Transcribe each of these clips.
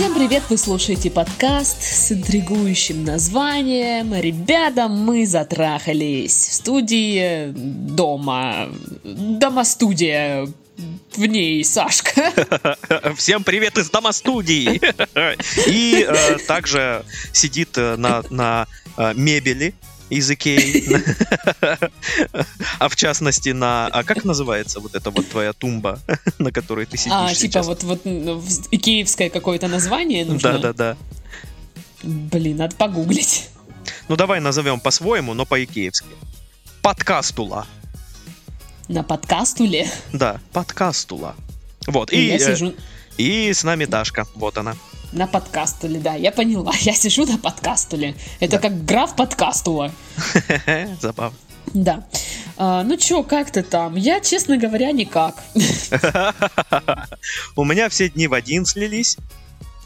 Всем привет! Вы слушаете подкаст с интригующим названием «Ребята, мы затрахались» в студии дома. Дома-студия. В ней Сашка. Всем привет из дома-студии! И э, также сидит э, на, на э, мебели из Икеи. А в частности на... А как называется вот эта вот твоя тумба, на которой ты сидишь А, типа вот, вот икеевское какое-то название нужно? Да-да-да. Блин, надо погуглить. Ну давай назовем по-своему, но по-икеевски. Подкастула. На подкастуле? Да, подкастула. Вот, и, И я э, сижу и с нами Дашка, вот она. На подкастуле, да, я поняла. Я сижу на подкастуле. Это как граф подкастула. Забавно. Да. А, ну чё, как ты там? Я, честно говоря, никак. У меня все дни в один слились.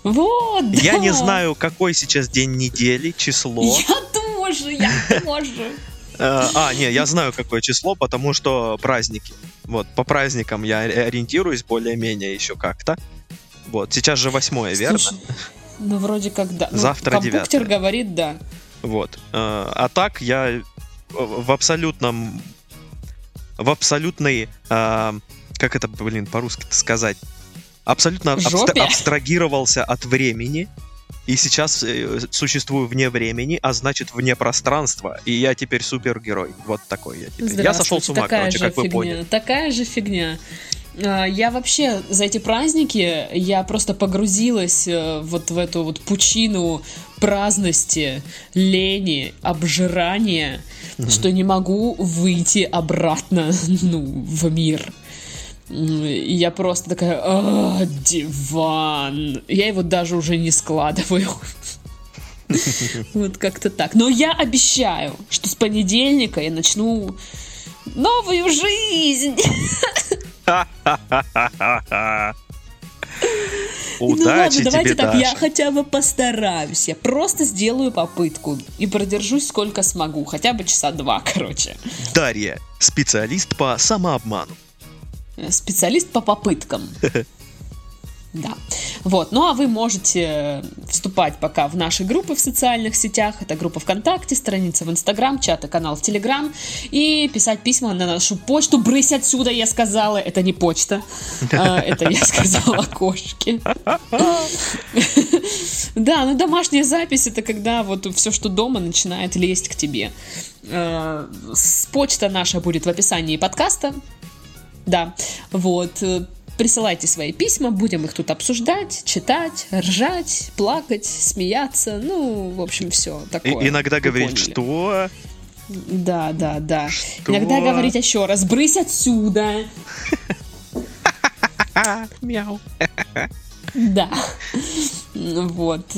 Вот, Я да. не знаю, какой сейчас день недели, число. Я тоже, я тоже. Э, А, не, я знаю, какое число, потому что праздники. Вот, по праздникам я ори- ориентируюсь более-менее еще как-то. Вот, сейчас же восьмое, верно? Ну вроде как да. Ну, Завтра девятое. говорит да. Вот. Э, А так я в абсолютном... В абсолютной... э, Как это, блин, по-русски сказать? Абсолютно Жопе? абстрагировался от времени. И сейчас э, существую вне времени, а значит вне пространства. И я теперь супергерой. Вот такой я теперь. Я сошел с ума, такая короче, же как вы фигня, поняли. Такая же фигня. А, Я вообще за эти праздники я просто погрузилась э, вот в эту вот пучину праздности, лени, обжирания, что не могу выйти обратно ну, в мир. И Я просто такая, «А, диван. Я его даже уже не складываю. Вот как-то так. Но я обещаю, что с понедельника я начну новую жизнь. ну ладно, Удачи давайте так, я хотя бы постараюсь. Я просто сделаю попытку и продержусь сколько смогу. Хотя бы часа два, короче. Дарья, специалист по самообману. Э, Специалист по попыткам. Да. Вот. Ну а вы можете вступать пока в наши группы в социальных сетях. Это группа ВКонтакте, страница в Инстаграм, чат и канал в Телеграм. И писать письма на нашу почту. Брысь отсюда, я сказала. Это не почта. А, Это я сказала кошке. Да, ну домашняя запись это когда вот все, что дома, начинает лезть к тебе. Э, Почта наша будет в описании подкаста. Да, вот. Присылайте свои письма, будем их тут обсуждать, читать, ржать, плакать, смеяться. Ну, в общем, все И- такое. иногда Вы говорить, что... Да, да, да. Что? Иногда говорить еще раз, брысь отсюда. Мяу. Да. Вот.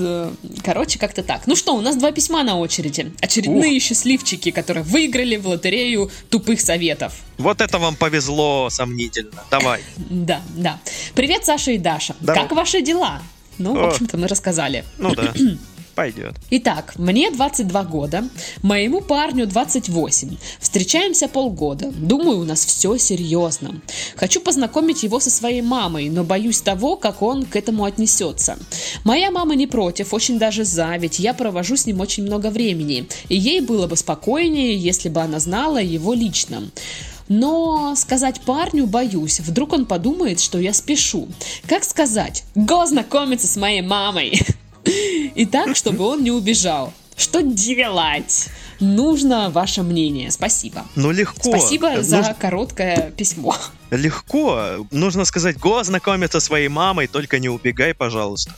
Короче, как-то так. Ну что, у нас два письма на очереди. Очередные счастливчики, которые выиграли в лотерею тупых советов. Вот это вам повезло сомнительно. Давай. Да, да. Привет, Саша и Даша. Здорово. Как ваши дела? Ну, в О. общем-то, мы рассказали. Ну да. Пойдет. Итак, мне 22 года, моему парню 28. Встречаемся полгода. Думаю, у нас все серьезно. Хочу познакомить его со своей мамой, но боюсь того, как он к этому отнесется. Моя мама не против, очень даже за, ведь я провожу с ним очень много времени. И ей было бы спокойнее, если бы она знала его лично. Но сказать парню боюсь, вдруг он подумает, что я спешу. Как сказать? Го знакомиться с моей мамой. И так, чтобы он не убежал. Что делать? Нужно ваше мнение. Спасибо. Ну легко. Спасибо за Нуж- короткое письмо. Легко. Нужно сказать, го знакомиться со своей мамой, только не убегай, пожалуйста.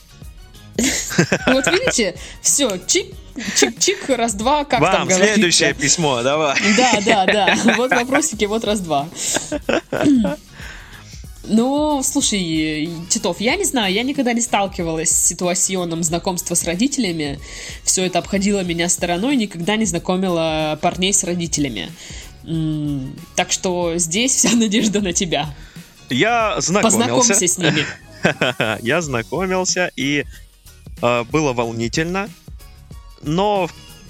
Вот видите, все, чик, чик-чик, раз-два, как там Вам говорится. следующее письмо, давай. Да, да, да. Вот вопросики, вот раз-два. Ну, слушай, Титов, я не знаю, я никогда не сталкивалась с ситуационом знакомства с родителями. Все это обходило меня стороной, никогда не знакомила парней с родителями. Так что здесь вся надежда на тебя. Я знакомился. Познакомься с ними. Я знакомился, и э, было волнительно. Но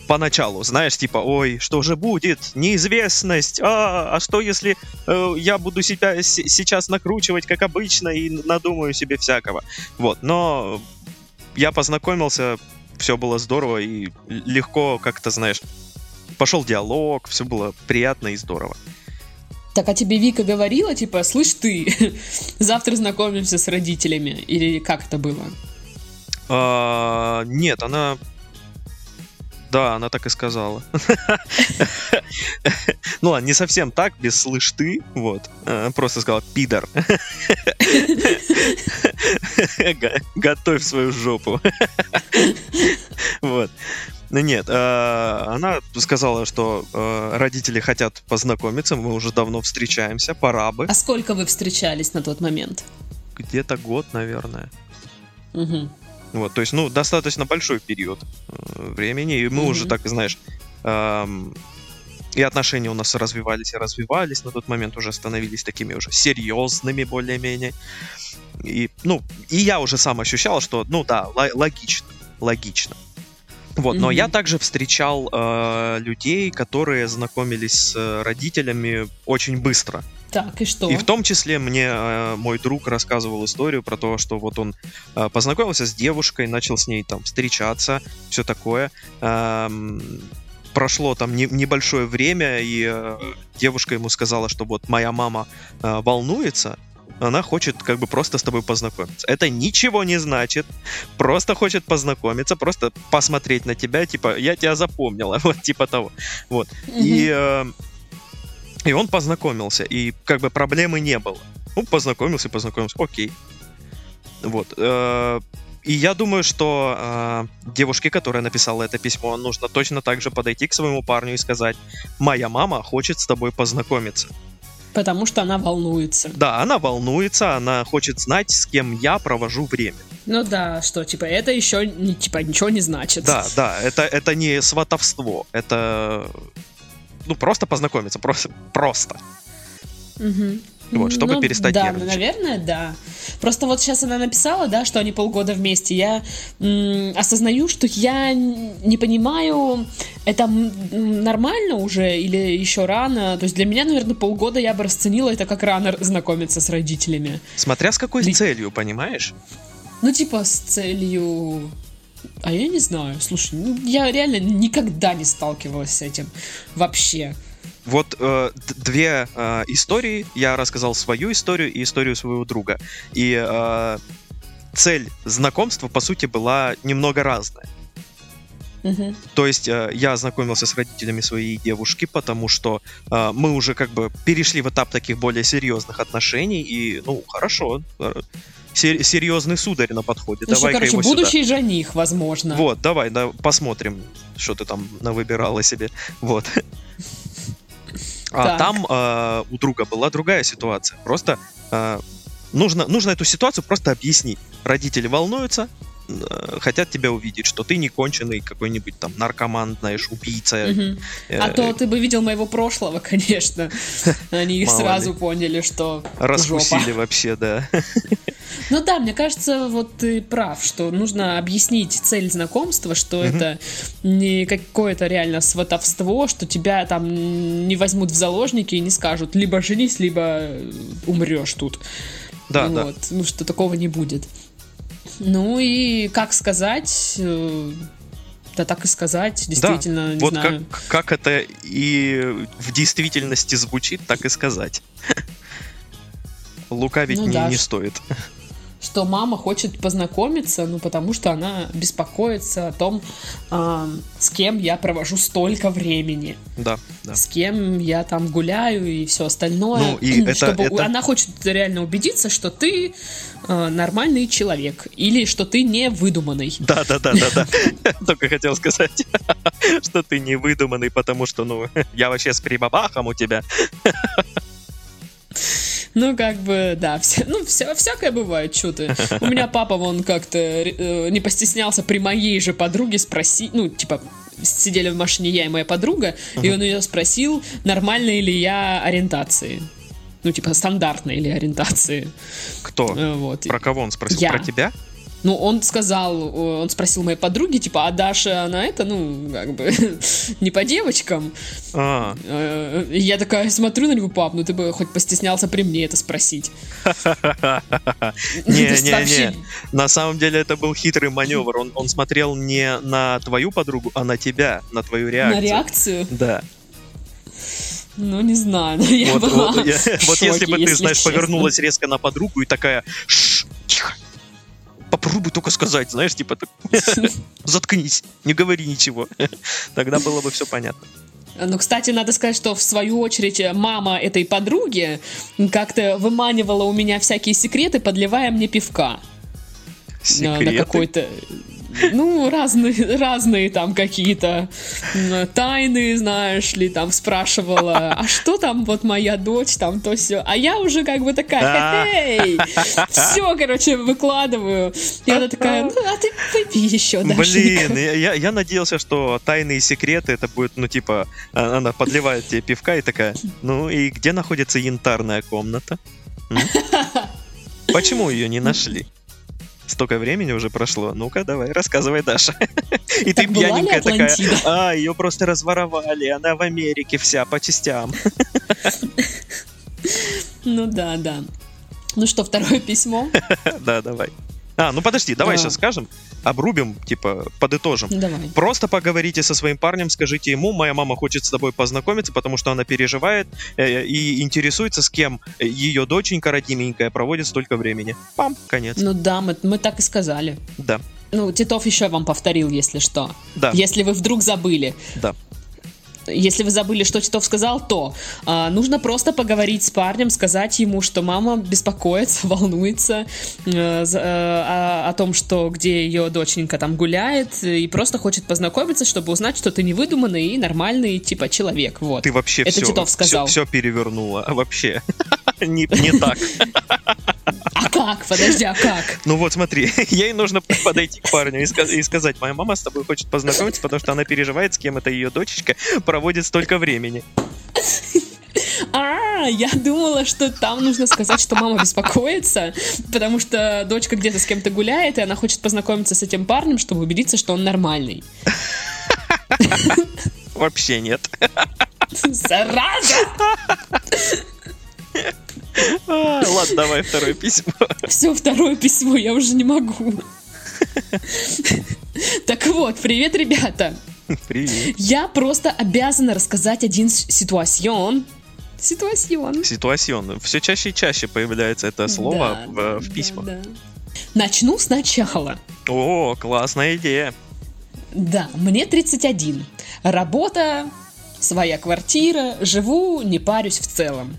поначалу, знаешь, типа, ой, что же будет? Неизвестность. А, а что если э, я буду себя с- сейчас накручивать, как обычно, и надумаю себе всякого? Вот, но я познакомился, все было здорово и легко, как-то, знаешь, пошел диалог, все было приятно и здорово. Так, а тебе Вика говорила, типа, слышь ты, завтра знакомимся с родителями? Или как это было? А, нет, она... Да, она так и сказала. Ну ладно, не совсем так, без слышь ты, вот. А, просто сказала пидор. Готовь свою жопу. Вот. Ну нет, э, она сказала, что э, родители хотят познакомиться, мы уже давно встречаемся, пора бы. А сколько вы встречались на тот момент? Где-то год, наверное. Угу. Вот, то есть, ну, достаточно большой период э, времени, и мы угу. уже так, знаешь, эм, и отношения у нас развивались и развивались, на тот момент уже становились такими уже серьезными более-менее. И, ну, и я уже сам ощущал, что, ну да, логично, логично. Вот, mm-hmm. но я также встречал э, людей, которые знакомились с э, родителями очень быстро. Так, и что? И в том числе мне э, мой друг рассказывал историю про то, что вот он э, познакомился с девушкой, начал с ней там встречаться, все такое. Эм, прошло там не, небольшое время, и э, девушка ему сказала, что вот моя мама э, волнуется, она хочет как бы просто с тобой познакомиться. Это ничего не значит. Просто хочет познакомиться, просто посмотреть на тебя, типа, я тебя запомнила, вот типа того. Вот. Mm-hmm. И, э, и он познакомился, и как бы проблемы не было. Ну, познакомился, познакомился, окей. Вот. Э, и я думаю, что э, девушке, которая написала это письмо, нужно точно так же подойти к своему парню и сказать, моя мама хочет с тобой познакомиться. Потому что она волнуется. Да, она волнуется, она хочет знать, с кем я провожу время. Ну да, что, типа, это еще типа, ничего не значит. Да, да, это, это не сватовство, это, ну, просто познакомиться, просто. просто. Угу. Вот, чтобы ну, перестать да, нервничать. наверное, да. Просто вот сейчас она написала, да, что они полгода вместе. Я м- осознаю, что я не понимаю, это нормально уже или еще рано. То есть для меня, наверное, полгода я бы расценила это как рано знакомиться с родителями. Смотря с какой Ли... целью, понимаешь? Ну, типа, с целью... А я не знаю, слушай, ну, я реально никогда не сталкивалась с этим вообще. Вот э, две э, истории. Я рассказал свою историю и историю своего друга. И э, цель знакомства, по сути, была немного разная. Uh-huh. То есть э, я ознакомился с родителями своей девушки, потому что э, мы уже как бы перешли в этап таких более серьезных отношений, и, ну, хорошо, э, сер- серьезный сударь на подходе. Ну, давай короче, будущий сюда. жених, возможно. Вот, давай, да, посмотрим, что ты там навыбирала себе. Вот. А там э, у друга была другая ситуация. Просто э, нужно, нужно эту ситуацию просто объяснить. Родители волнуются, хотят тебя увидеть, что ты не конченый какой-нибудь там наркоман, знаешь, убийца. Угу. Э, а то ты бы видел моего прошлого, конечно. Они сразу поняли, что Раскусили вообще, да. Ну да, мне кажется, вот ты прав, что нужно объяснить цель знакомства, что это не какое-то реально сватовство, что тебя там не возьмут в заложники и не скажут, либо женись, либо умрешь тут. Да, вот. да. Ну, что такого не будет. Ну и как сказать, э, да так и сказать, действительно, да, не вот знаю. Как, как это и в действительности звучит, так и сказать. Лукавить ну, не, да. не стоит что мама хочет познакомиться, ну, потому что она беспокоится о том, э, с кем я провожу столько времени. Да, да. С кем я там гуляю и все остальное. Ну, и это, чтобы это... Она хочет реально убедиться, что ты э, нормальный человек. Или что ты не выдуманный. Да, да, да, да, да. Только хотел сказать, что ты не выдуманный, потому что, ну, я вообще с прибабахом у тебя. Ну, как бы, да, все, ну, все, всякое бывает, что ты. У меня папа, он как-то э, не постеснялся при моей же подруге спросить, ну, типа, сидели в машине я и моя подруга, uh-huh. и он ее спросил, нормальной ли я ориентации. Ну, типа, стандартной или ориентации. Кто? Э, вот. Про кого он спросил? Я. Про тебя? Ну, он сказал, э, он спросил моей подруги, типа, а Даша, она это, ну, как бы, не по девочкам. А, Э, Я такая смотрю на него, пап, ну ты бы хоть постеснялся при мне это спросить. Не-не-не. На самом деле это был хитрый маневр. Он, он смотрел не на твою подругу, а на тебя, на твою реакцию. На реакцию? Да. Ну, не знаю. Я вот, была вот, я- в вот если бы ты, знаешь, честно. повернулась резко на подругу и такая, «Шш, тихо, попробуй только сказать, знаешь, типа, заткнись, не говори ничего. Тогда было бы все понятно. Ну, кстати, надо сказать, что в свою очередь мама этой подруги как-то выманивала у меня всякие секреты, подливая мне пивка. На- На Секреты. какой-то... Ну, разные, разные там какие-то тайны, знаешь ли, там спрашивала, а что там вот моя дочь, там то все. А я уже как бы такая, эй, все, короче, выкладываю. И она такая, ну, а ты выпей еще, Блин, Дашенька». я, я- надеялся, что тайные секреты это будет, ну, типа, а- она подливает тебе пивка и такая, ну и где находится янтарная комната? Почему ее не нашли? Столько времени уже прошло. Ну-ка, давай, рассказывай, Даша. И ты Так пьяненькая такая, а, ее просто разворовали, она в Америке вся по частям. Ну да, да. Ну что, второе письмо? Да, давай. А, ну подожди, давай А. сейчас скажем, обрубим, типа, подытожим. Давай. Просто поговорите со своим парнем, скажите ему, моя мама хочет с тобой познакомиться, потому что она переживает э, и интересуется, с кем ее доченька родименькая проводит столько времени. Пам, конец. Ну да, мы, мы так и сказали. Да, Ну, Титов еще вам повторил, если что. да, Если вы вдруг забыли. да. Если вы забыли, что Титов сказал, то а, нужно просто поговорить с парнем, сказать ему, что мама беспокоится, волнуется э, э, о, о том, что где ее доченька там гуляет, и просто хочет познакомиться, чтобы узнать, что ты не выдуманный и нормальный типа человек. Вот. Ты вообще Это все, Титов сказал. все, перевернула. А Вообще. Не так. Как? Подожди, а как? Ну вот смотри, ей нужно подойти к парню и сказать, моя мама с тобой хочет познакомиться, потому что она переживает, с кем это ее дочечка проводит столько времени. А, я думала, что там нужно сказать, что мама беспокоится, потому что дочка где-то с кем-то гуляет, и она хочет познакомиться с этим парнем, чтобы убедиться, что он нормальный. Вообще нет. Зараза! Ладно, давай второе письмо. Все, второе письмо, я уже не могу. Так вот, привет, ребята. Привет. Я просто обязана рассказать один ситуацион. Ситуацион. Ситуационно. Все чаще и чаще появляется это слово Да, в, да, в да, письмах. да. Начну сначала. О, классная идея. Да, мне 31. Работа, своя квартира, живу, не парюсь в целом.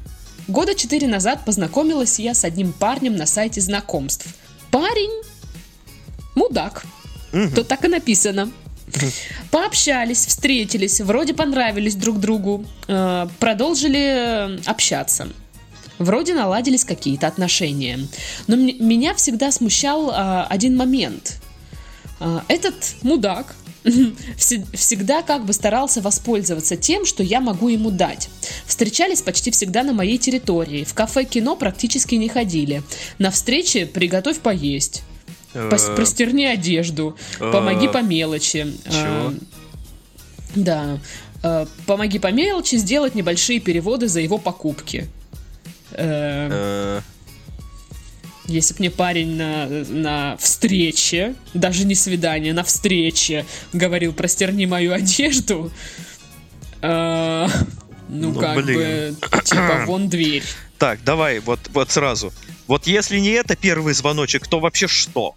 Года четыре назад познакомилась я с одним парнем на сайте знакомств. Парень мудак. Мгм. Тут так и написано. Пообщались, встретились, вроде понравились друг другу, э, продолжили э, общаться. Вроде наладились какие-то отношения. Но меня всегда смущал а, один момент. А, этот мудак всегда как бы старался воспользоваться тем, что я могу ему дать. Встречались почти всегда на моей территории. В кафе кино практически не ходили. На встрече приготовь поесть. Э, Простерни одежду. Помоги по мелочи. А, Да. Э, Помоги по мелочи сделать небольшие переводы за его покупки. Если бы мне парень на, на встрече, даже не свидание, на встрече говорил, простерни мою одежду, э, ну, Ну, как блин. бы, типа, вон дверь. Так, давай, вот, вот сразу. Вот если не это первый звоночек, то вообще что?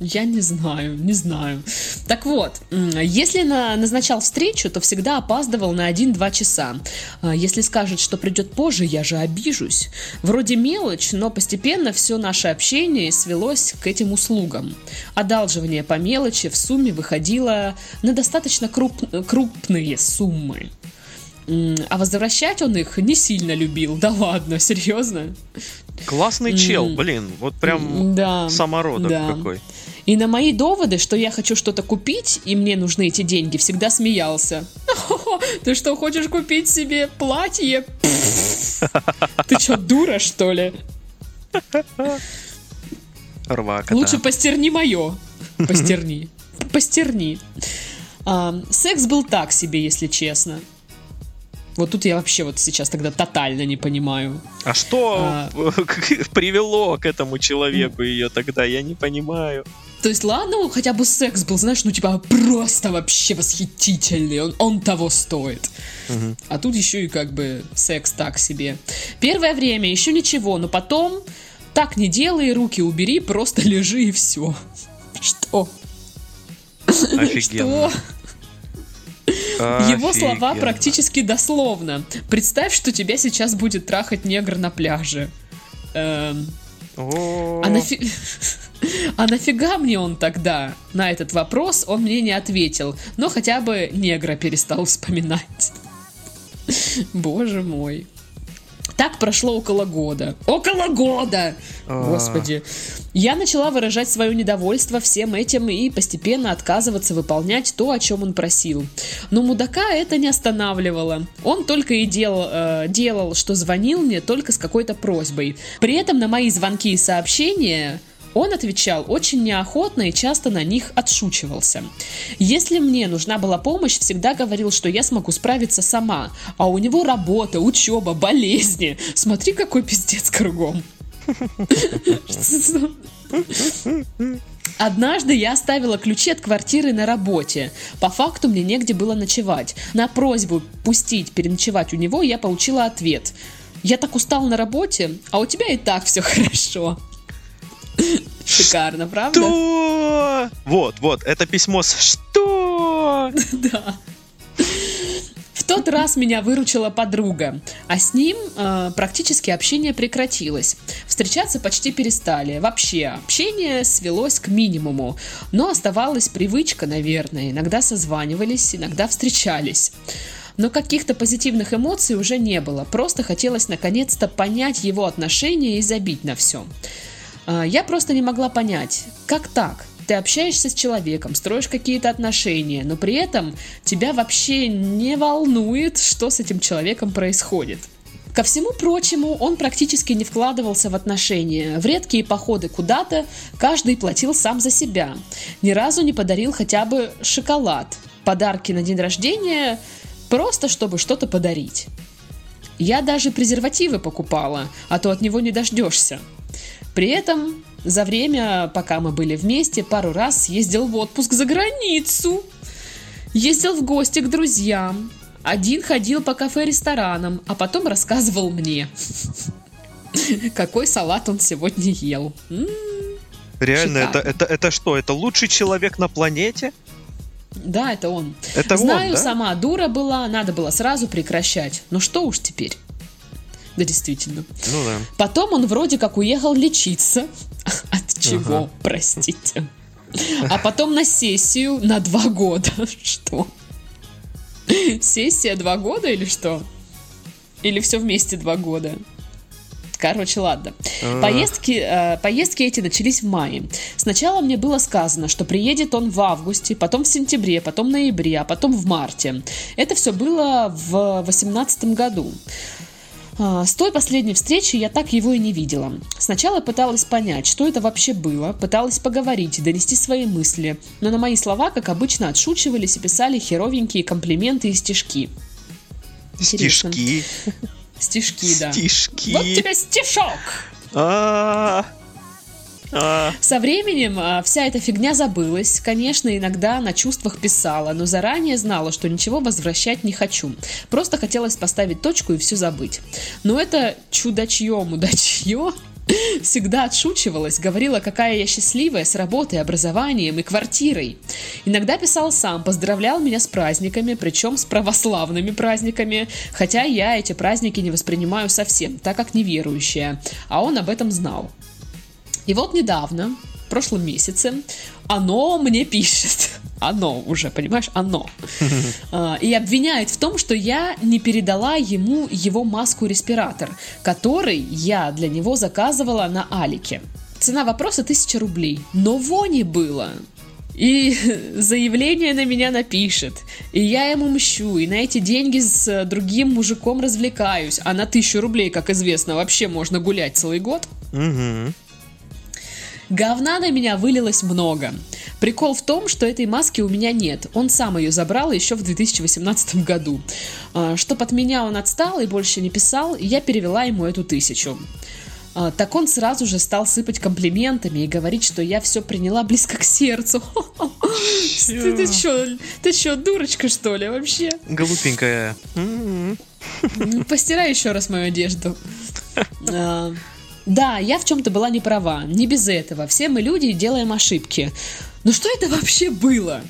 Я не знаю, не знаю. Так вот, если на, назначал встречу, то всегда опаздывал на 1-2 часа. А Если скажет, что придет позже, я же обижусь. Вроде мелочь, но постепенно все наше общение свелось к этим услугам. Одалживание по мелочи в сумме выходило на достаточно круп- крупные суммы. А возвращать он их не сильно любил. Да ладно, серьезно? Классный чел, блин, вот прям да. самородок да. какой. И на мои доводы, что я хочу что-то купить, и мне нужны эти деньги, всегда смеялся. «Хо-хо, Ты что, хочешь купить себе платье? Ты что, дура, что ли? Рвака, Лучше постерни мое. Постерни. Постерни. А, секс был так себе, если честно. Вот тут я вообще вот сейчас тогда тотально не понимаю. А что А. привело к этому человеку ее тогда, я не понимаю. То есть, ладно, хотя бы секс был, знаешь, ну типа просто вообще восхитительный, он, он того стоит. Мгм. А тут еще и как бы секс так себе. Первое время еще ничего, но потом так не делай, руки убери, просто лежи и все. Что? Офигенно. Что? Его слова практически дословно. Представь, что тебя сейчас будет трахать негр на пляже. Эм, А, нафи- а нафига мне он тогда? На этот вопрос он мне не ответил, но хотя бы негра перестал вспоминать. Боже мой. Так прошло около года. Около года! А. Господи. Я начала выражать свое недовольство всем этим и постепенно отказываться выполнять то, о чем он просил. Но мудака это не останавливало. Он только и делал, э, делал, что звонил мне только с какой-то просьбой. При этом на мои звонки и сообщения он отвечал очень неохотно и часто на них отшучивался. Если мне нужна была помощь, всегда говорил, что я смогу справиться сама. А у него работа, учеба, болезни. Смотри, какой пиздец кругом. Однажды я оставила ключи от квартиры на работе. По факту мне негде было ночевать. На просьбу пустить переночевать у него я получила ответ. Я так устал на работе, а у тебя и так все хорошо. Шикарно, правда? Что? Вот, вот, это письмо с что? Да. В тот раз меня выручила подруга, а с ним э, практически общение прекратилось. Встречаться почти перестали. Вообще, общение свелось к минимуму. Но оставалась привычка, наверное. Иногда созванивались, иногда встречались. Но каких-то позитивных эмоций уже не было. Просто хотелось наконец-то понять его отношения и забить на все. А, Я просто не могла понять, как так? Ты общаешься с человеком, строишь какие-то отношения, но при этом тебя вообще не волнует, что с этим человеком происходит. Ко всему прочему, он практически не вкладывался в отношения. В редкие походы куда-то каждый платил сам за себя. Ни разу не подарил хотя бы шоколад. Подарки на день рождения просто чтобы что-то подарить. Я даже презервативы покупала, а то от него не дождешься. При этом за время, пока мы были вместе, пару раз съездил в отпуск за границу. Ездил в гости к друзьям. Один ходил по кафе-ресторанам, а потом рассказывал мне, какой салат он сегодня ел. М, Реально, это, это, это что? Это лучший человек на планете? Да, это он. Это Знаю, он, да? сама дура была, надо было сразу прекращать. Но что уж теперь? Да, действительно. Ну да. Потом он вроде как уехал лечиться. От чего, Ага. простите. А потом на сессию на два года. Что? Сессия два года или что? Или все вместе два года? Короче, ладно. А. Поездки, э, поездки эти начались в мае. Сначала мне было сказано, что приедет он в августе, потом в сентябре, потом в ноябре, а потом в марте. Это все было в восемнадцатом году. А, С той последней встречи я так его и не видела. Сначала пыталась понять, что это вообще было, пыталась поговорить, донести свои мысли, но на мои слова, как обычно, отшучивались и писали херовенькие комплименты и стишки. Стишки. Стишки, да. Стишки. Вот тебе стишок! А, а. Со временем а, вся эта фигня забылась. Конечно, иногда на чувствах писала, но заранее знала, что ничего возвращать не хочу. Просто хотелось поставить точку и все забыть. Но это чудачье-мудачье всегда отшучивалась, говорила, какая я счастливая с работой, образованием и квартирой. Иногда писал сам, поздравлял меня с праздниками, причем с православными праздниками, хотя я эти праздники не воспринимаю совсем, так как неверующая, а он об этом знал. И вот недавно, в прошлом месяце, оно мне пишет. Оно уже, понимаешь, оно. А, И обвиняет в том, что я не передала ему его маску-респиратор, который я для него заказывала на Алике. Цена вопроса 1000 рублей. Но вони было. И заявление на меня напишет. И я ему мщу. И на эти деньги с э, другим мужиком развлекаюсь. А на тысячу рублей, как известно, вообще можно гулять целый год. Мгм. Говна на меня вылилось много. Прикол в том, что этой маски у меня нет. Он сам ее забрал еще в 2018 году. А, Чтоб от меня он отстал и больше не писал, я перевела ему эту тысячу. А, Так он сразу же стал сыпать комплиментами и говорить, что я все приняла близко к сердцу. Ты, ты что, ты что, дурочка что ли вообще? Глупенькая. М-м. Ну, Постирай еще раз мою одежду. А, Да, я в чем-то была не права. Не без этого. Все мы люди и делаем ошибки. Но что это вообще было?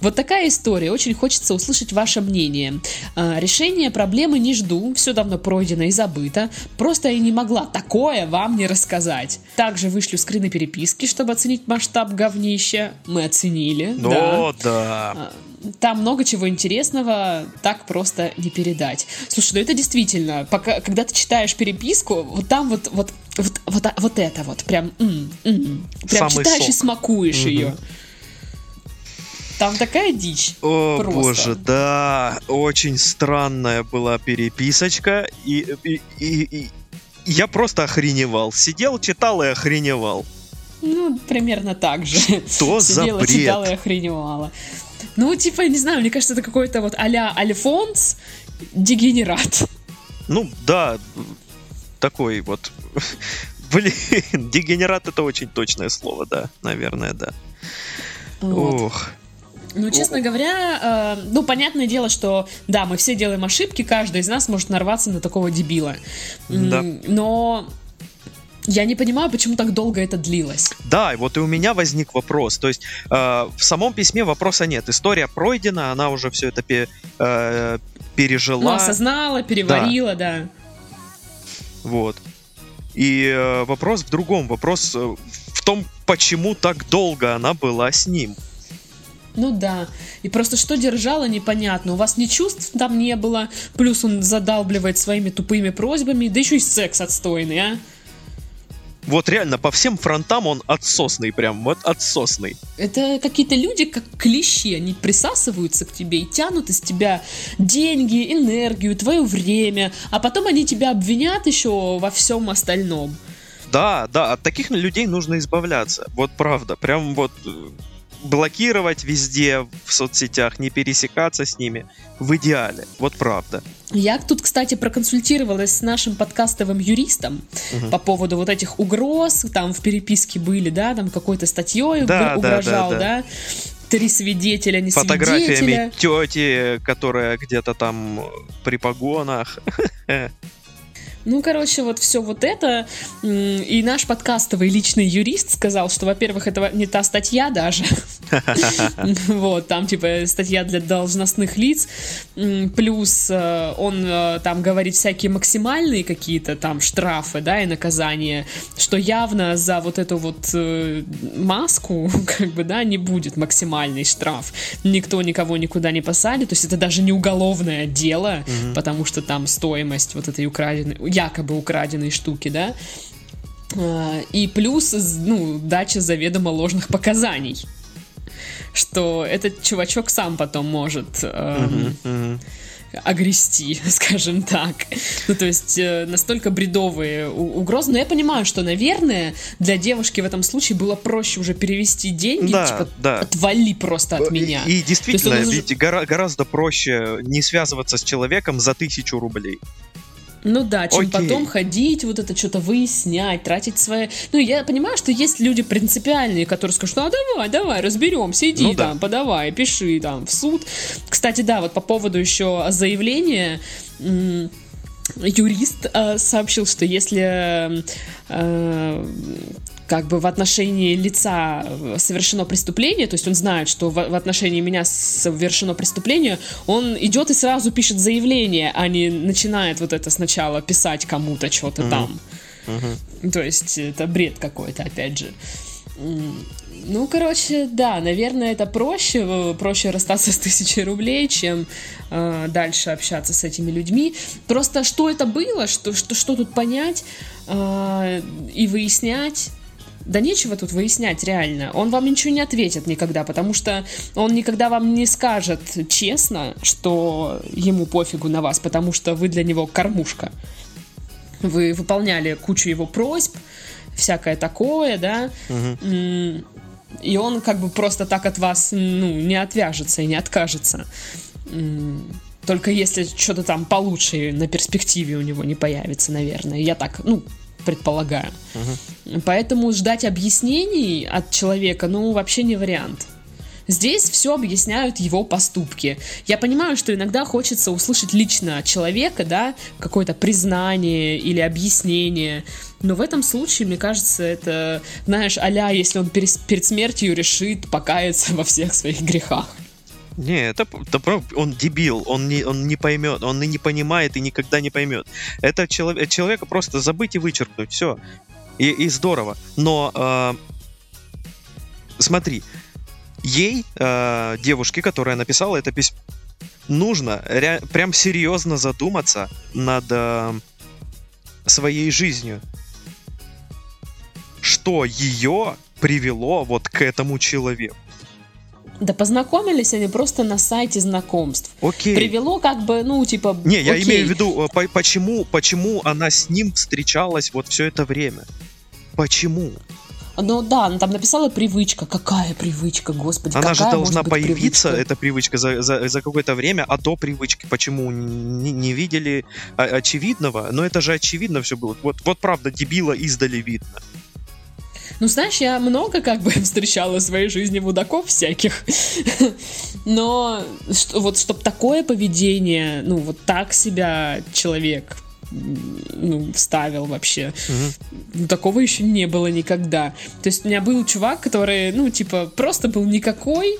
Вот такая история. Очень хочется услышать ваше мнение. А, Решение проблемы не жду. Все давно пройдено и забыто. Просто я не могла такое вам не рассказать. Также вышлю скрины переписки, чтобы оценить масштаб говнища. Мы оценили. да. О, да. Там много чего интересного, так просто не передать. Слушай, ну это действительно, пока, когда ты читаешь переписку, вот там вот, вот, вот, вот, а- вот это вот, прям, м, м, прям Самый читаешь и сок. смакуешь Мгм. ее. Там такая дичь. О, Просто. боже, да. Очень странная была переписочка. И, и, и- и я просто охреневал. Сидел, читал и охреневал. Ну, примерно так же. Что за Сидела, бред? читала и охреневала. Ну, типа, не знаю, мне кажется, это какой-то вот а-ля Альфонс дегенерат. Ну, да, такой вот... Блин, дегенерат это очень точное слово, да, наверное, да. Вот. Ох. Ну, честно говоря, э, ну, понятное дело, что, да, мы все делаем ошибки, каждый из нас может нарваться на такого дебила. Да. Но я не понимаю, почему так долго это длилось. Да, и вот и у меня возник вопрос. То есть э, в самом письме вопроса нет. История пройдена, она уже все это пе- э, Ну, пережила. осознала, переварила, да. Вот. И э, вопрос в другом. Вопрос э, в том, почему так долго она была с ним. Ну да. И просто что держало, непонятно. У вас ни чувств там не было, плюс он задалбливает своими тупыми просьбами, да еще и секс отстойный, а. Вот реально, по всем фронтам он отсосный прям, вот отсосный. Это какие-то люди, как клещи, они присасываются к тебе и тянут из тебя деньги, энергию, твое время, а потом они тебя обвинят еще во всем остальном. Да, да, от таких людей нужно избавляться. Вот правда. Прям вот э, блокировать везде в соцсетях, не пересекаться с ними. В идеале. Вот правда. Я тут, кстати, проконсультировалась с нашим подкастовым юристом Мгм. по поводу вот этих угроз, там в переписке были, да, там какой-то статьей Да, да, угрожал, да, да, да. три свидетеля, не Фотографиями свидетеля. тети, которая где-то там при погонах. Ну, короче, вот все вот это. И наш подкастовый личный юрист сказал, что, во-первых, это не та статья даже. Вот, там, типа, статья для должностных лиц. Плюс э, он э, там говорит всякие максимальные какие-то там штрафы, да, и наказания, что явно за вот эту вот э, маску, как бы, да, не будет максимальный штраф. Никто никого никуда не посадит. То есть это даже не уголовное дело, потому что там стоимость вот этой украденной, якобы украденной штуки, да. А, И плюс, ну, дача заведомо ложных показаний. Что этот чувачок сам потом может эм, огрести, скажем так. Ну, то есть э, настолько бредовые угрозы. Но я понимаю, что, наверное, для девушки в этом случае было проще уже перевести деньги, Да, типа, да. отвали просто от меня. И, и действительно, он уже- гора- гораздо проще не связываться с человеком за тысячу рублей. Ну да, чем Окей. потом ходить, вот это что-то выяснять, тратить свои... Ну, я понимаю, что есть люди принципиальные, которые скажут, а давай, давай, разберемся, иди Ну да. там, подавай, пиши там в суд. Кстати, да, вот по поводу еще заявления... Юрист э, сообщил, что если э, как бы в отношении лица э, совершено преступление, то есть он знает, что в, в отношении меня совершено преступление, он идет и сразу пишет заявление, а не начинает вот это сначала писать кому-то что-то Мгм. там. Мгм. То есть это бред какой-то, опять же. Ну, короче, да, наверное, это проще, э, проще расстаться с тысячей рублей, чем э, дальше общаться с этими людьми. Просто что это было, что, что, что тут понять э, и выяснять. Да нечего тут выяснять, реально. Он вам ничего не ответит никогда, потому что он никогда вам не скажет честно, что ему пофигу на вас, потому что вы для него кормушка. Вы выполняли кучу его просьб, всякое такое, да. М, И он как бы просто так от вас, ну, не отвяжется и не откажется. Только если что-то там получше на перспективе у него не появится, наверное. Я так, ну, предполагаю. Поэтому ждать объяснений от человека, ну, вообще не вариант. Здесь все объясняют его поступки. Я понимаю, что иногда хочется услышать лично от человека, да, какое-то признание или объяснение. Но в этом случае, мне кажется, это, знаешь, а если он перед смертью решит покаяться во всех своих грехах. Не, это, это он дебил, он не, он не поймет, он и не понимает и никогда не поймет. Это чело- человека просто забыть и вычеркнуть, все. И, и здорово. Но э, смотри, ей, э, девушке, которая написала это письмо, нужно ре- прям серьезно задуматься над э, своей жизнью. Что ее привело вот к этому человеку. Да познакомились они просто на сайте знакомств. Окей. Привело как бы, ну, типа... Не, я окей. имею в виду, э, по- почему, почему она с ним встречалась вот все это время? Почему? Ну да, она там написала привычка. Какая привычка, господи, Она же какая должна может быть появиться, привычка? эта привычка, за, за, за какое-то время, а до привычки почему не, не видели а, очевидного? Но это же очевидно все было. Вот, вот правда, дебила издали видно. Ну, знаешь, я много как бы встречала в своей жизни мудаков всяких. Но что- вот чтобы такое поведение, ну, вот так себя человек ну, вставил вообще. Ну, Такого еще не было никогда. То есть у меня был чувак, который, ну, типа, просто был никакой,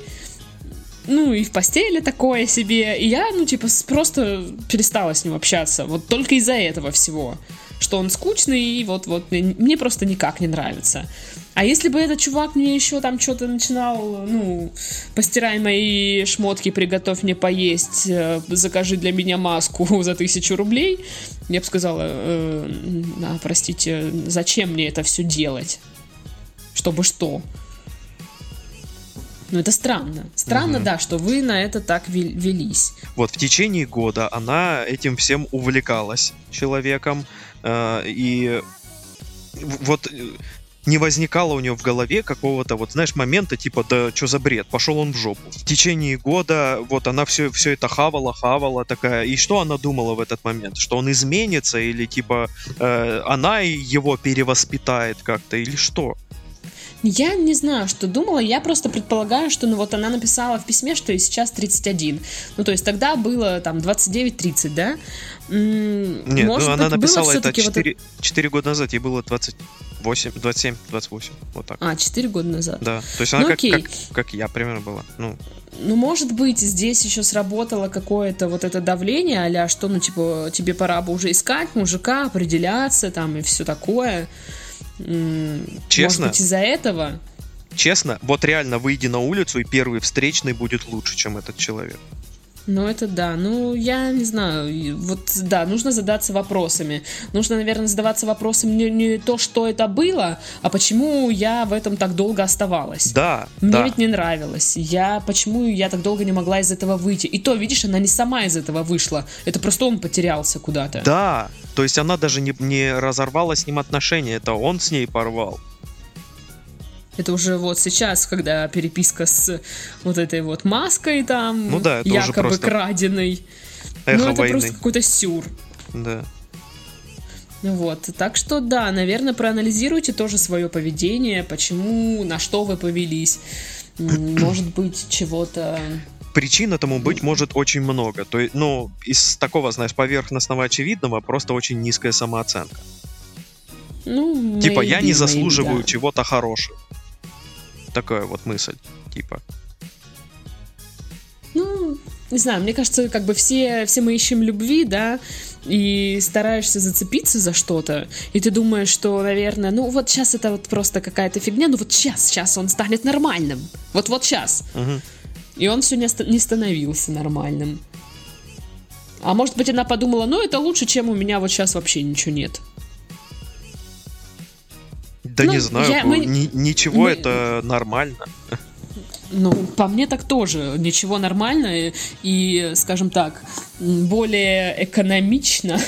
ну, и в постели такое себе. И я, ну, типа, просто перестала с ним общаться. Вот только из-за этого всего. Что он скучный, и вот-вот мне, мне просто никак не нравится. А если бы этот чувак мне еще там что-то начинал, ну, постирай мои шмотки, приготовь мне поесть, э, закажи для меня маску за тысячу рублей, я бы сказала, «Э, а, простите, зачем мне это все делать? Чтобы что? Ну, это странно. Странно, Мгм. да, что вы на это так вел- велись. Вот в течение года она этим всем увлекалась человеком, и в- вот э, не возникало у нее в голове какого-то, вот знаешь, момента типа, да что за бред, пошел он в жопу. В течение года вот она все, все это хавала, хавала такая, и что она думала в этот момент? Что он изменится или типа э, она его перевоспитает как-то или что? Я не знаю, что думала, я просто предполагаю, что ну вот она написала в письме, что ей сейчас 31. Ну, то есть тогда было там 29-30, да? Нет, может ну она написала это всё-таки вот 4, 4 года назад, ей было 28, 27, 28, вот так. А, 4 года назад. Да, то есть она Ну, как, окей. как, как я примерно была. Ну, Ну, может быть, здесь еще сработало какое-то вот это давление, а что, ну, типа, тебе пора бы уже искать мужика, определяться там и все такое. Честно? Может быть, из-за этого? честно, вот реально выйди на улицу, и первый встречный будет лучше, чем этот человек. Ну, это да. Ну, я не знаю. Вот, да, нужно задаться вопросами. Нужно, наверное, задаваться вопросами не, не то, что это было, а почему я в этом так долго оставалась. Да, Мне да. ведь не нравилось. Я почему я так долго не могла из этого выйти? И то, видишь, она не сама из этого вышла. Это просто он потерялся куда-то. Да, то есть она даже не, не разорвала с ним отношения, это он с ней порвал. Это уже вот сейчас, когда переписка с вот этой вот маской там, Ну да, это уже якобы просто краденой. Эхо ну, это войны. просто какой-то сюр. Да. Ну Вот, так что да, наверное, проанализируйте тоже свое поведение, почему, на что вы повелись. Может быть, чего-то... Причин этому быть может очень много. То есть, ну, из такого, знаешь, поверхностного очевидного просто очень низкая самооценка. Ну, Типа, я maybe, не maybe, заслуживаю да. чего-то хорошего. Такая вот мысль. Типа. Ну, не знаю, мне кажется, как бы все, все мы ищем любви, да, и стараешься зацепиться за что-то, и ты думаешь, что, наверное, ну вот сейчас это вот просто какая-то фигня, ну вот сейчас, сейчас он станет нормальным, вот-вот сейчас. Мгм. И он все не, не становился нормальным. А может быть, она подумала, ну это лучше, чем у меня вот сейчас вообще ничего нет. Да Ну, не знаю, я- мы- ни- ничего мы- это нормально. Ну, по мне так тоже. Ничего нормально и, скажем так, более экономично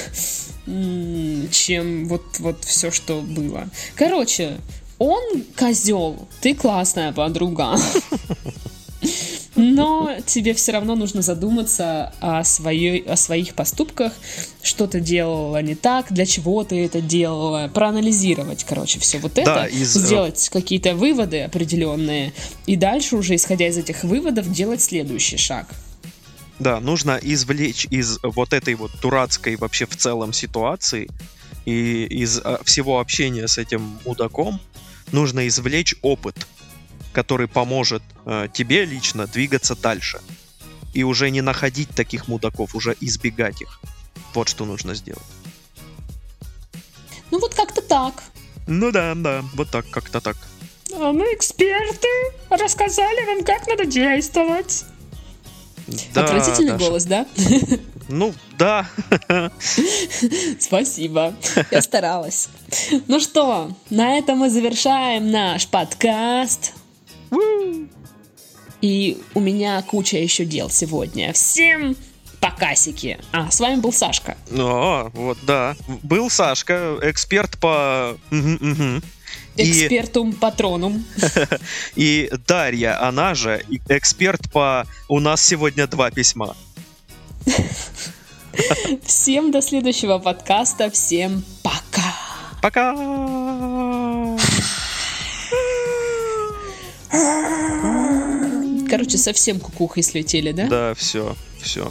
чем вот, вот все, что было. Короче, он козел, ты классная подруга. Но тебе все равно нужно задуматься о, своей, о своих поступках, что ты делала не так, для чего ты это делала, проанализировать, короче, все вот это, Да, из, э, сделать какие-то выводы определенные, и дальше уже, исходя из этих выводов, делать следующий шаг. Да, нужно извлечь из вот этой вот дурацкой вообще в целом ситуации и из а, всего общения с этим мудаком нужно извлечь опыт, который поможет э, тебе лично двигаться дальше. И уже не находить таких мудаков, уже избегать их. Вот что нужно сделать. Ну вот как-то так. Ну да, да, вот так, как-то так. А мы эксперты, рассказали вам, как надо действовать. Да, Отвратительный Даша. голос, да? Ну, да. Спасибо. Я старалась. Ну что, на этом мы завершаем наш подкаст. И у меня куча еще дел сегодня. Всем покасики. А, с вами был Сашка. О, вот, да. Был Сашка, эксперт по... И, Экспертум патронум. и Дарья, она же эксперт по... У нас сегодня два письма. Всем до следующего подкаста. Всем пока. Пока! Короче, совсем кукухой слетели, да? Да, все, все.